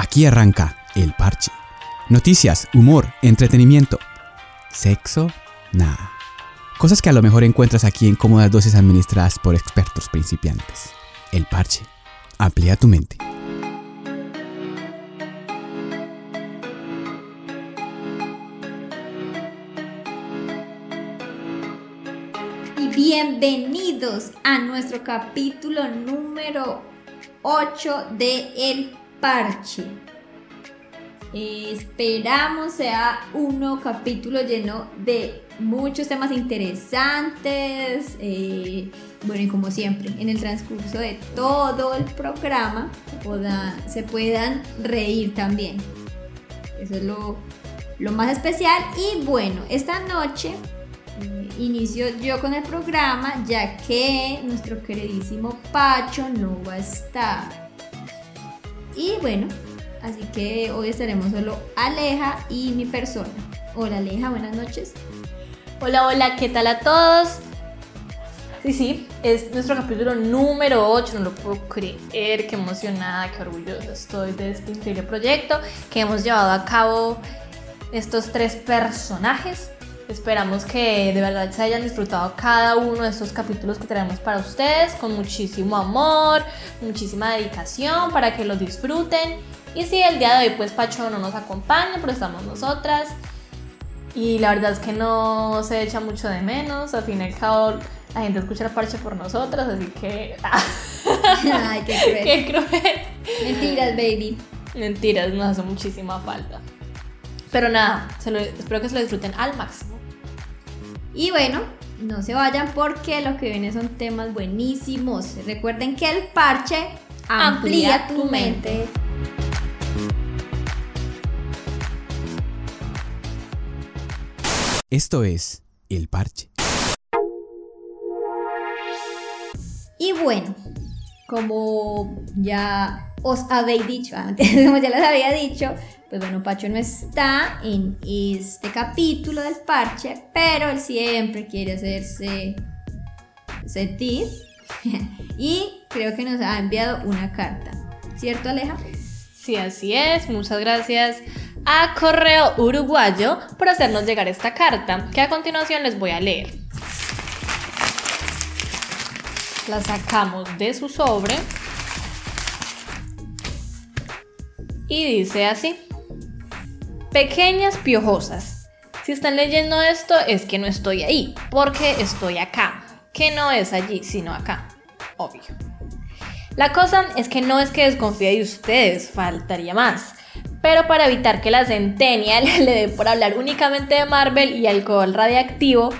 Aquí arranca El Parche. Noticias, humor, entretenimiento. Sexo, nada. Cosas que a lo mejor encuentras aquí en cómodas dosis administradas por expertos principiantes. El Parche. Amplía tu mente. y bienvenidos a nuestro capítulo número 8 de El Parche. Esperamos sea un nuevo capítulo lleno de muchos temas interesantes. eh, bueno, y como siempre, en el transcurso de todo el programa se puedan reír también. Eso es lo, lo más especial. Y bueno, esta noche eh, inicio yo con el programa ya que nuestro queridísimo Pacho no va a estar. Y bueno, así que hoy estaremos solo Aleja y mi persona. Hola Aleja, buenas noches. Hola, hola, ¿qué tal a todos? Sí, sí, es nuestro capítulo número 8, no lo puedo creer, qué emocionada, qué orgullosa estoy de este increíble proyecto que hemos llevado a cabo estos tres personajes. Esperamos que de verdad se hayan disfrutado cada uno de estos capítulos que traemos para ustedes con muchísimo amor, muchísima dedicación para que los disfruten. Y si el día de hoy pues Pacho no nos acompaña, pero estamos nosotras. Y la verdad es que no se echa mucho de menos. Al fin y al cabo, la gente escucha el parche por nosotras, así que. Ay, qué cruel. ¡Qué cruel! Mentiras, baby. Mentiras, nos hace muchísima falta. Pero nada, se lo- espero que se lo disfruten al máximo. Y bueno, no se vayan porque lo que viene son temas buenísimos. Recuerden que el parche amplía, Amplía tu tu mente. Esto es El Parche. Y bueno, como ya os habéis dicho, antes, como ya les había dicho, pues bueno, Pacho no está en este capítulo del parche, pero él siempre quiere hacerse sentir y creo que nos ha enviado una carta. ¿Cierto, Aleja? Sí, así es. Muchas gracias a Correo Uruguayo por hacernos llegar esta carta, que a continuación les voy a leer. La sacamos de su sobre. Y dice así. Pequeñas piojosas. Si están leyendo esto es que no estoy ahí, porque estoy acá, que no es allí, sino acá. Obvio. La cosa es que no es que desconfíe de ustedes, faltaría más. Pero para evitar que la Centennial le dé por hablar únicamente de Marvel y alcohol radiactivo,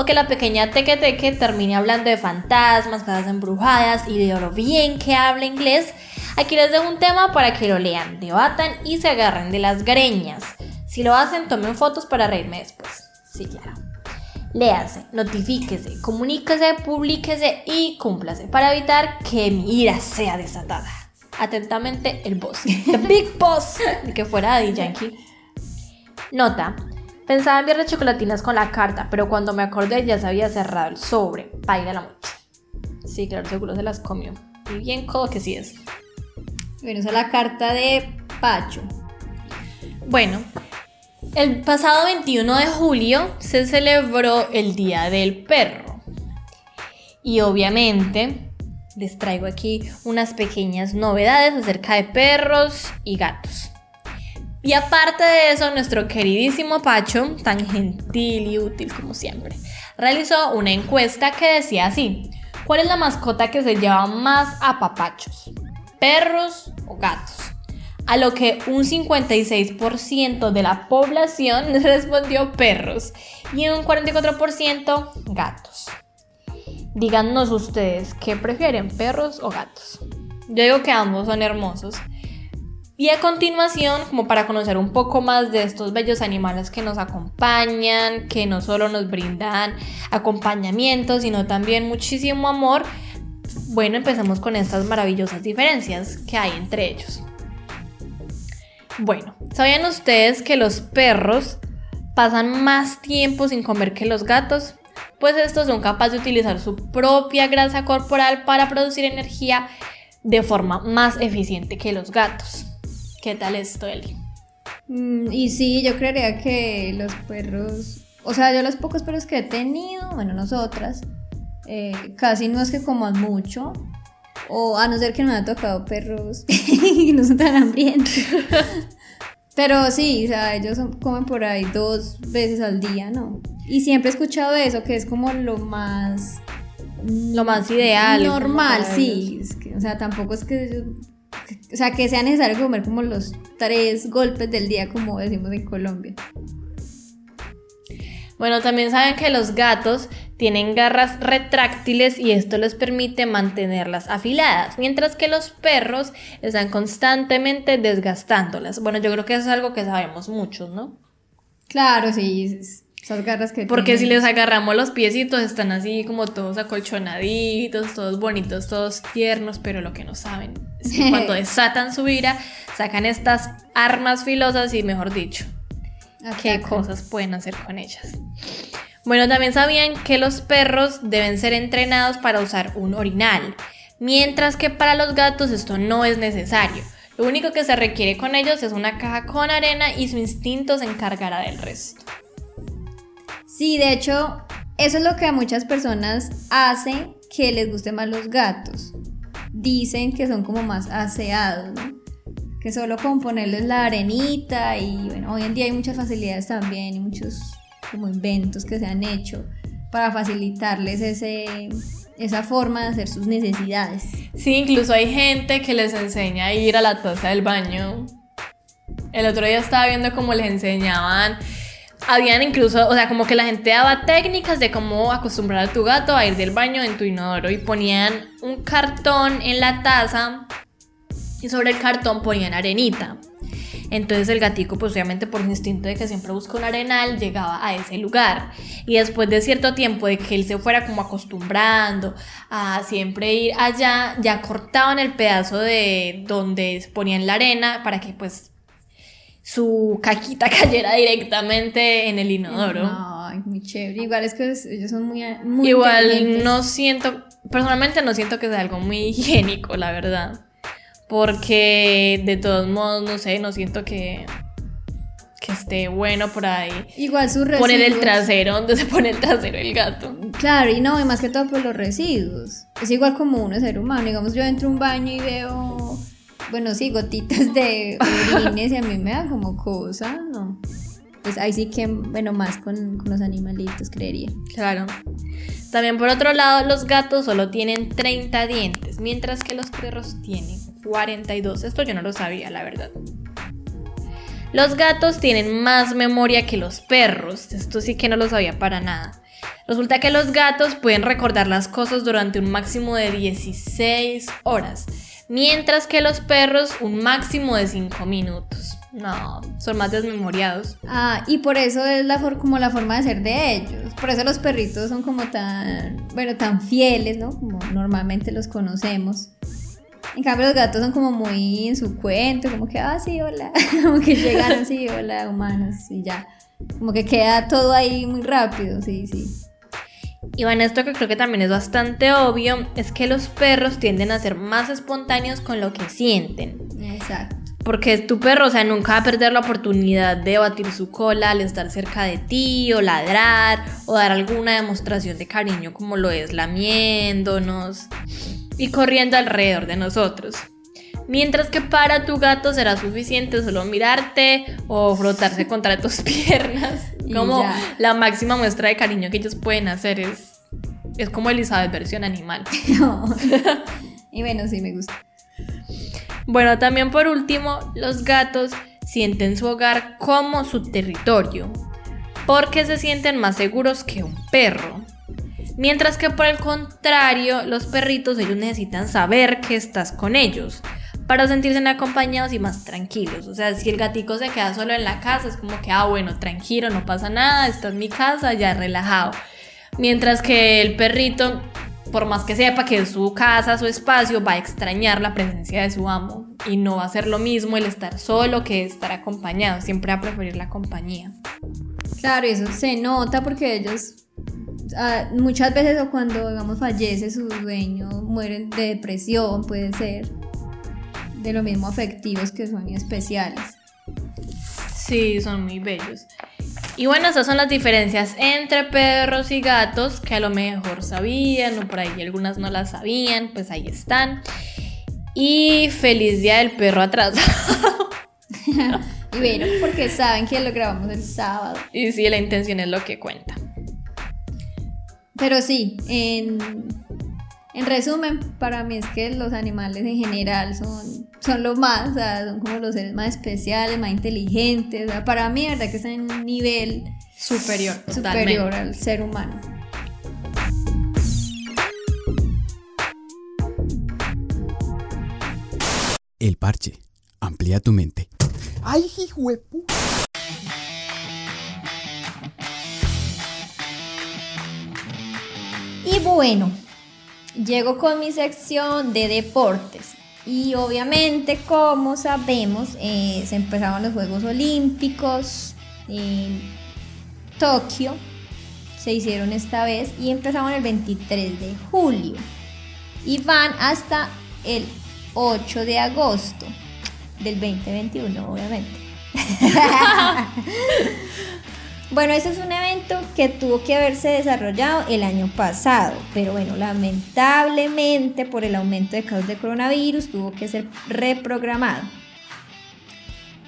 o que la pequeña Teque Teque termine hablando de fantasmas, casas embrujadas y de lo bien que habla inglés, aquí les dejo un tema para que lo lean, debatan y se agarren de las greñas. Si lo hacen, tomen fotos para reírme después. Sí, claro. Léase, notifíquese, comuníquese, publíquese y cúmplase para evitar que mi ira sea desatada. Atentamente, el boss. The Big Boss. De que fuera Daddy Yankee. Nota. Pensaba enviarle chocolatinas con la carta, pero cuando me acordé ya se había cerrado el sobre. la mucho. Sí, claro, seguro se las comió. Y bien codo que sí es. Bueno, esa es la carta de Pacho. Bueno, el pasado 21 de julio se celebró el Día del Perro. Y obviamente les traigo aquí unas pequeñas novedades acerca de perros y gatos. Y aparte de eso, nuestro queridísimo Pacho, tan gentil y útil como siempre, realizó una encuesta que decía así, ¿cuál es la mascota que se lleva más a papachos? ¿Perros o gatos? A lo que un 56% de la población respondió perros y un 44% gatos. Díganos ustedes, ¿qué prefieren, perros o gatos? Yo digo que ambos son hermosos. Y a continuación, como para conocer un poco más de estos bellos animales que nos acompañan, que no solo nos brindan acompañamiento, sino también muchísimo amor, bueno, empezamos con estas maravillosas diferencias que hay entre ellos. Bueno, ¿sabían ustedes que los perros pasan más tiempo sin comer que los gatos? Pues estos son capaces de utilizar su propia grasa corporal para producir energía de forma más eficiente que los gatos. ¿Qué tal esto, Eli? Mm, y sí, yo creería que los perros, o sea, yo los pocos perros que he tenido, bueno, nosotras, eh, casi no es que coman mucho, o a no ser que no me ha tocado perros y no son tan hambrientos. Pero sí, o sea, ellos comen por ahí dos veces al día, ¿no? Y siempre he escuchado eso, que es como lo más... Lo más ideal. Normal, sí. o sea, tampoco es que... O sea, que sea necesario comer como los tres golpes del día, como decimos en Colombia. Bueno, también saben que los gatos tienen garras retráctiles y esto les permite mantenerlas afiladas, mientras que los perros están constantemente desgastándolas. Bueno, yo creo que eso es algo que sabemos muchos, ¿no? Claro, sí, esas garras que... Porque si les agarramos los piecitos están así como todos acolchonaditos, todos bonitos, todos tiernos, pero lo que no saben es que cuando desatan su ira, sacan estas armas filosas y mejor dicho, qué cosas pueden hacer con ellas. Bueno, también sabían que los perros deben ser entrenados para usar un orinal, mientras que para los gatos esto no es necesario. Lo único que se requiere con ellos es una caja con arena y su instinto se encargará del resto. Sí, de hecho, eso es lo que a muchas personas hace que les gusten más los gatos. Dicen que son como más aseados, ¿no? Que solo con ponerles la arenita y bueno, hoy en día hay muchas facilidades también y muchos como inventos que se han hecho para facilitarles ese, esa forma de hacer sus necesidades. Sí, incluso hay gente que les enseña a ir a la taza del baño. El otro día estaba viendo cómo les enseñaban habían incluso, o sea, como que la gente daba técnicas de cómo acostumbrar a tu gato a ir del baño en tu inodoro y ponían un cartón en la taza y sobre el cartón ponían arenita. Entonces el gatico, pues obviamente por instinto de que siempre busca un arenal, llegaba a ese lugar. Y después de cierto tiempo de que él se fuera como acostumbrando a siempre ir allá, ya cortaban el pedazo de donde ponían la arena para que pues su caquita cayera directamente en el inodoro. Ay, muy chévere. Igual es que ellos son muy, muy Igual no siento, personalmente no siento que sea algo muy higiénico, la verdad. Porque de todos modos, no sé, no siento que, que esté bueno por ahí. Igual sus residuos. Poner el trasero donde se pone el trasero el gato. Claro, y no, y más que todo por los residuos. Es igual como uno ser humano. Digamos, yo entro a un baño y veo, bueno, sí, gotitas de orines y a mí me da como cosa, ¿no? Pues ahí sí que, bueno, más con, con los animalitos, creería. Claro. También por otro lado, los gatos solo tienen 30 dientes, mientras que los perros tienen 42. Esto yo no lo sabía, la verdad. Los gatos tienen más memoria que los perros. Esto sí que no lo sabía para nada. Resulta que los gatos pueden recordar las cosas durante un máximo de 16 horas, mientras que los perros un máximo de 5 minutos. No, son más desmemoriados. Ah, y por eso es la como la forma de ser de ellos. Por eso los perritos son como tan, bueno, tan fieles, ¿no? Como normalmente los conocemos. En cambio los gatos son como muy en su cuento, como que, ah, sí, hola, como que llegaron, sí, hola, humanos, y ya. Como que queda todo ahí muy rápido, sí, sí. Y bueno, esto que creo que también es bastante obvio es que los perros tienden a ser más espontáneos con lo que sienten. Exacto. Porque tu perro, o sea, nunca va a perder la oportunidad de batir su cola al estar cerca de ti, o ladrar, o dar alguna demostración de cariño como lo es lamiéndonos y corriendo alrededor de nosotros. Mientras que para tu gato será suficiente solo mirarte o frotarse contra tus piernas. Como la máxima muestra de cariño que ellos pueden hacer es, es como Elizabeth versión animal. y bueno, sí me gusta. Bueno, también por último, los gatos sienten su hogar como su territorio, porque se sienten más seguros que un perro. Mientras que por el contrario, los perritos ellos necesitan saber que estás con ellos para sentirse acompañados y más tranquilos. O sea, si el gatico se queda solo en la casa, es como que, ah, bueno, tranquilo, no pasa nada, está en mi casa, ya relajado. Mientras que el perrito, por más que sepa que es su casa, su espacio, va a extrañar la presencia de su amo. Y no va a ser lo mismo el estar solo que estar acompañado. Siempre va a preferir la compañía. Claro, eso se nota porque ellos Ah, muchas veces o cuando digamos fallece su dueño mueren de depresión puede ser de lo mismo afectivos que son especiales. Sí, son muy bellos. Y bueno, esas son las diferencias entre perros y gatos que a lo mejor sabían o por ahí algunas no las sabían, pues ahí están. Y feliz día del perro atrasado. y bueno, porque saben que lo grabamos el sábado. Y sí, la intención es lo que cuenta. Pero sí, en, en resumen, para mí es que los animales en general son, son lo más, o sea, son como los seres más especiales, más inteligentes. O sea, para mí, la verdad que están en un nivel superior, superior al ser humano. El parche. Amplía tu mente. ¡Ay, hijuepu! Y bueno, llego con mi sección de deportes. Y obviamente, como sabemos, eh, se empezaron los Juegos Olímpicos en Tokio. Se hicieron esta vez y empezaron el 23 de julio. Y van hasta el 8 de agosto del 2021, obviamente. bueno, ese es un evento que tuvo que haberse desarrollado el año pasado, pero bueno, lamentablemente por el aumento de casos de coronavirus tuvo que ser reprogramado.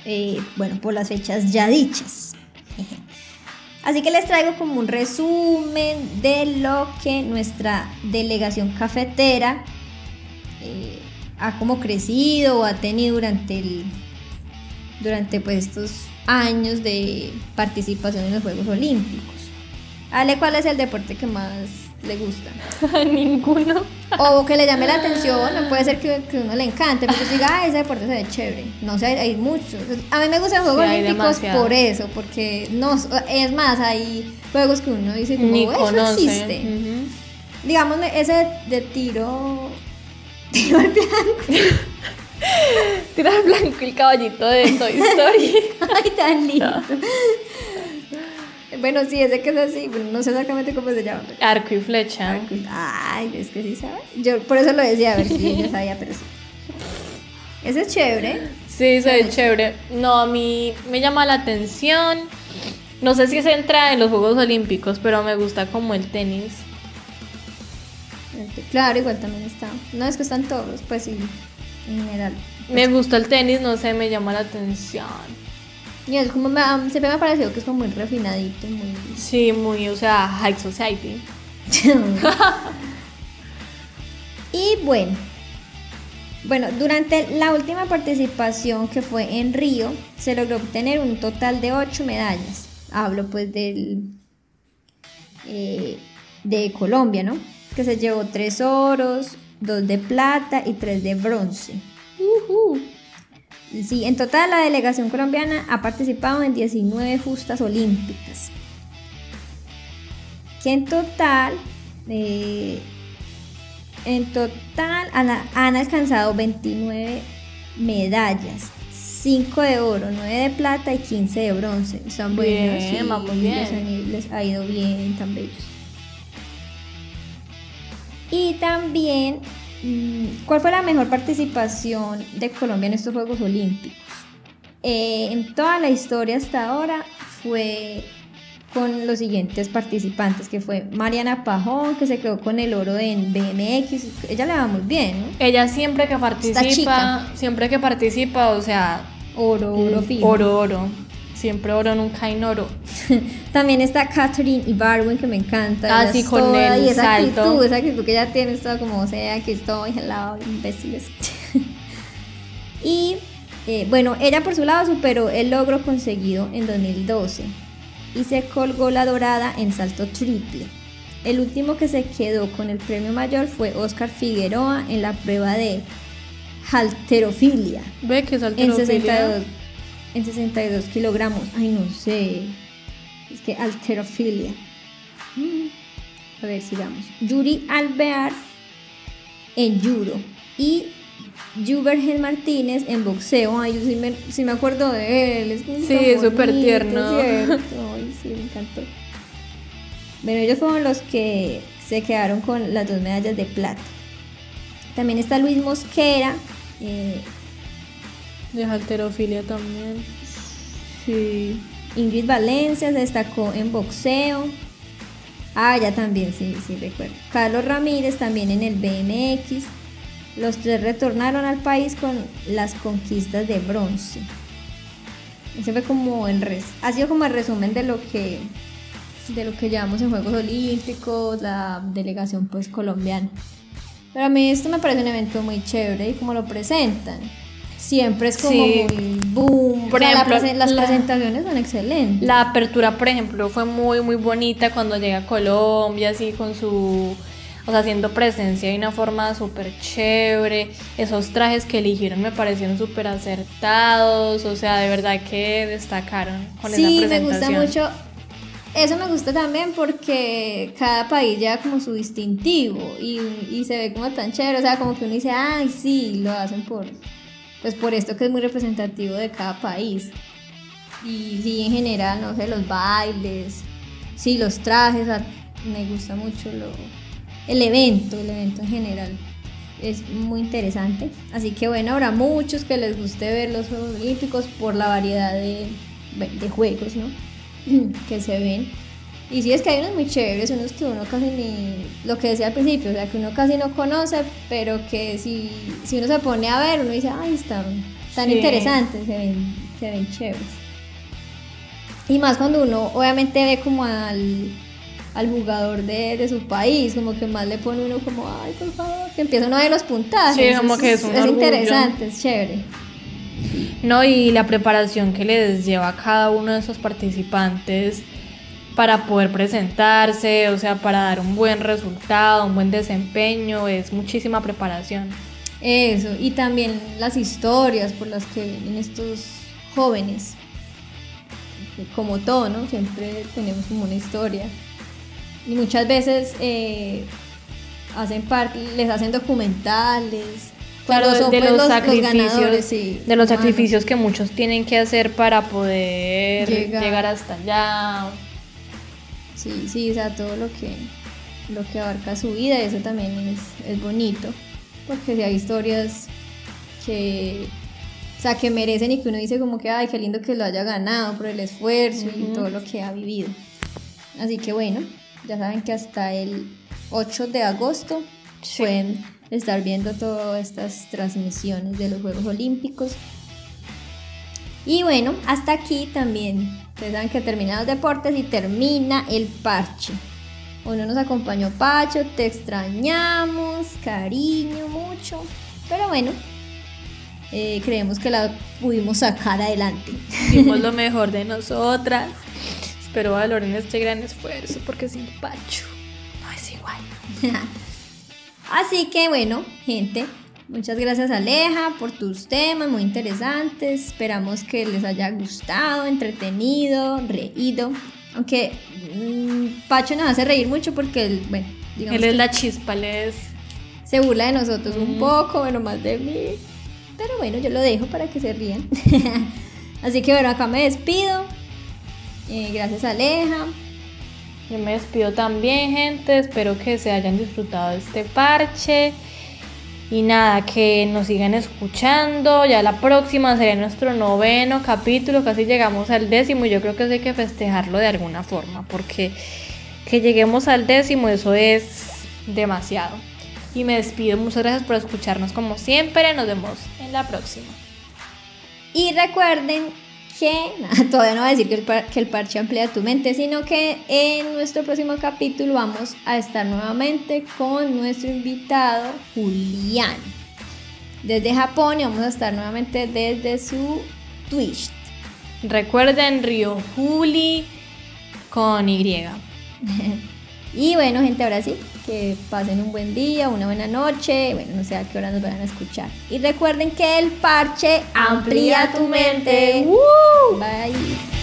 Eh, bueno, por las fechas ya dichas. Así que les traigo como un resumen de lo que nuestra delegación cafetera eh, ha como crecido o ha tenido durante el durante pues estos años de participación en los Juegos Olímpicos. Ale, ¿cuál es el deporte que más le gusta? Ninguno. O que le llame la atención, no puede ser que, que uno le encante, pero diga, ah, ese deporte se ve chévere. No sé, hay, muchos. A mí me gustan los Juegos Sí, hay Olímpicos por eso, porque no, es más, hay juegos que uno dice como, Ni eso conoce. existe. Ujú. Digamos, ese de tiro, tiro al blanco. Tira al blanco el caballito de Toy Story. Ay, tan lindo. Bueno, sí, ese que es así, bueno, no sé exactamente cómo se llama. pero- Arco y flecha. Ay, es que sí sabes. Yo por eso lo decía, a ver si yo sabía, pero sí. Ese es chévere. Sí, se ve chévere. No, a mí me llama la atención. No sé si se entra en los Juegos Olímpicos, pero me gusta como el tenis. Claro, igual también está. No es que están todos, pues sí, en general. Me gusta el tenis, no sé, me llama la atención. Y es como, me ha- siempre me ha parecido que es como muy refinadito, muy... Sí, muy, o sea, high society. y bueno, bueno, durante la última participación que fue en Río, se logró obtener un total de 8 medallas. Hablo pues del eh, de Colombia, ¿no? Que se llevó 3 oros, 2 de plata y 3 de bronce. Sí, en total la delegación colombiana ha participado en 19 justas olímpicas. Que en total, eh, en total han, han alcanzado 29 medallas. 5 de oro, 9 de plata y 15 de bronce. Están buenos. Bien, sí, vamos bien. Les, han- les ha ido bien, tan bellos. Y también, mm, ¿cuál fue la mejor participación de Colombia en estos Juegos Olímpicos? Eh, en toda la historia hasta ahora fue con los siguientes participantes, que fue Mariana Pajón, que se quedó con el oro en BMX, ella le va muy bien, ¿no? Ella siempre que participa, siempre que participa, o sea, Oro, oro fijo. oro, oro. Siempre oro, nunca en oro. También está Catherine Ibarwen, que me encanta. Ah, sí, con toda- el y esa salto. actitud, esa actitud que ella tiene, es toda como, o sea, aquí estoy, helado, imbéciles. y eh, bueno, ella por su lado superó el logro conseguido en 2012 y se colgó la dorada en salto triple. El último que se quedó con el premio mayor fue Oscar Figueroa en la prueba de halterofilia Ve que es en halterofilia. 62, en 62 kilogramos. Ay, no sé. Es que alterofilia. Mm. A ver, sigamos. Yuri Alvear en judo. Y Jubergen Martínez en boxeo. Ay, yo sí me, sí me acuerdo de él. Es que Sí, es súper tierno. ¿cierto? Ay, sí, me encantó. Bueno, ellos fueron los que se quedaron con las dos medallas de plata. También está Luis Mosquera, eh, De halterofilia también. Sí. Ingrid Valencia se destacó en boxeo. Ah, ya también, sí, sí, recuerdo. Carlos Ramírez también en el BMX. Los tres retornaron al país con las conquistas de bronce. Ese fue como el res ha sido como el resumen de lo que de lo que llevamos en Juegos Olímpicos, la delegación pues colombiana. Pero a mí esto me parece un evento muy chévere y como lo presentan. Siempre es como Sí. muy boom. Por O sea, la ejemplo, las la- presentaciones son excelentes. La apertura, por ejemplo, fue muy, muy bonita cuando llega a Colombia, así con su. O sea, haciendo presencia de una forma súper chévere. Esos trajes que eligieron me parecieron súper acertados. O sea, de verdad que destacaron con sí, esa me gusta presentación. mucho. Eso me gusta también porque cada país lleva como su distintivo y, y se ve como tan chévere, o sea, como que uno dice, ay, sí, lo hacen por, pues por esto que es muy representativo de cada país. Y sí, en general, no sé, los bailes, sí, los trajes, me gusta mucho lo, el evento, el evento en general. Es muy interesante. Así que bueno, habrá muchos que les guste ver los Juegos Olímpicos por la variedad de, de juegos, ¿no? que se ven. Y sí es que hay unos muy chéveres, unos que uno casi ni, lo que decía al principio, o sea, que uno casi no conoce, pero que si, si uno se pone a ver, uno dice, ay, están tan Sí. interesantes, se ven, se ven chéveres. Y más cuando uno obviamente ve como al, al jugador de, de su país, como que más le pone uno como, ay, por favor, que empieza uno a ver los puntajes. Sí, como que es un orgullo. interesante, es chévere. No, y la preparación que les lleva a cada uno de esos participantes para poder presentarse, o sea, para dar un buen resultado, un buen desempeño, es muchísima preparación. Eso, y también las historias por las que vienen estos jóvenes. Como todo, ¿no? Siempre tenemos como una historia. Y muchas veces eh, hacen parte, les hacen documentales. Claro, son, de pues, los, ganadores, sacrificios, sí, de los sacrificios que muchos tienen que hacer para poder Llegar. llegar, hasta allá. Sí, sí, o sea, todo lo que, lo que abarca su vida, eso también es, es bonito, porque si hay historias que, o sea, que merecen y que uno dice como que, ay, qué lindo que lo haya ganado por el esfuerzo y todo lo que ha vivido. Así que bueno, ya saben que hasta el 8 de agosto Sí. pueden estar viendo todas estas transmisiones de los Juegos Olímpicos. Y bueno, hasta aquí también. Ustedes saben que terminan los deportes y termina el parche. Hoy no nos acompañó Pacho, te extrañamos, cariño mucho. Pero bueno, eh, creemos que la pudimos sacar adelante. Dimos lo mejor de nosotras. Espero valoren este gran esfuerzo porque sin Pacho no es igual. Así que bueno, gente, muchas gracias Aleja por tus temas muy interesantes. Esperamos que les haya gustado, entretenido, reído. Aunque mm, Pacho nos hace reír mucho porque él, bueno, digamos Él es que la chispa, él es se burla de nosotros un poco, bueno, más de mí. Pero bueno, yo lo dejo para que se rían. Así que bueno, acá me despido. Eh, gracias Aleja. Yo me despido también, gente. Espero que se hayan disfrutado de este parche. Y nada, que nos sigan escuchando. Ya la próxima sería nuestro noveno capítulo. Casi llegamos al décimo. Y yo creo que eso hay que festejarlo de alguna forma. Porque que lleguemos al décimo, eso es demasiado. Y me despido. Muchas gracias por escucharnos como siempre. Nos vemos en la próxima. Y recuerden que, todavía no voy a decir que el, par- que el parche amplía tu mente, sino que en nuestro próximo capítulo vamos a estar nuevamente con nuestro invitado Julián. Desde Japón y vamos a estar nuevamente desde su Twitch. Recuerden Río Juli con Y. Y bueno, gente, ahora sí, que pasen un buen día, una buena noche. Bueno, no sé a qué hora nos vayan a escuchar. Y recuerden que el parche amplía tu mente. ¡Woo! Bye.